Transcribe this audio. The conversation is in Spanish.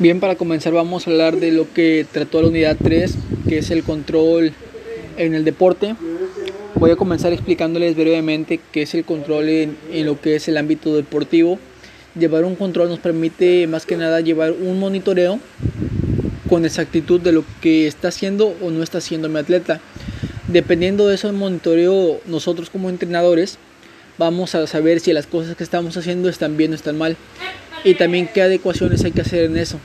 Bien, para comenzar vamos a hablar de lo que trató la unidad 3, que es el control en el deporte. Voy a comenzar explicándoles brevemente qué es el control en, lo que es el ámbito deportivo. Llevar un control nos permite más que nada llevar un monitoreo con exactitud de lo que está haciendo o no está haciendo mi atleta. Dependiendo de ese monitoreo, nosotros como entrenadores vamos a saber si las cosas que estamos haciendo están bien o están mal y también qué adecuaciones hay que hacer en eso.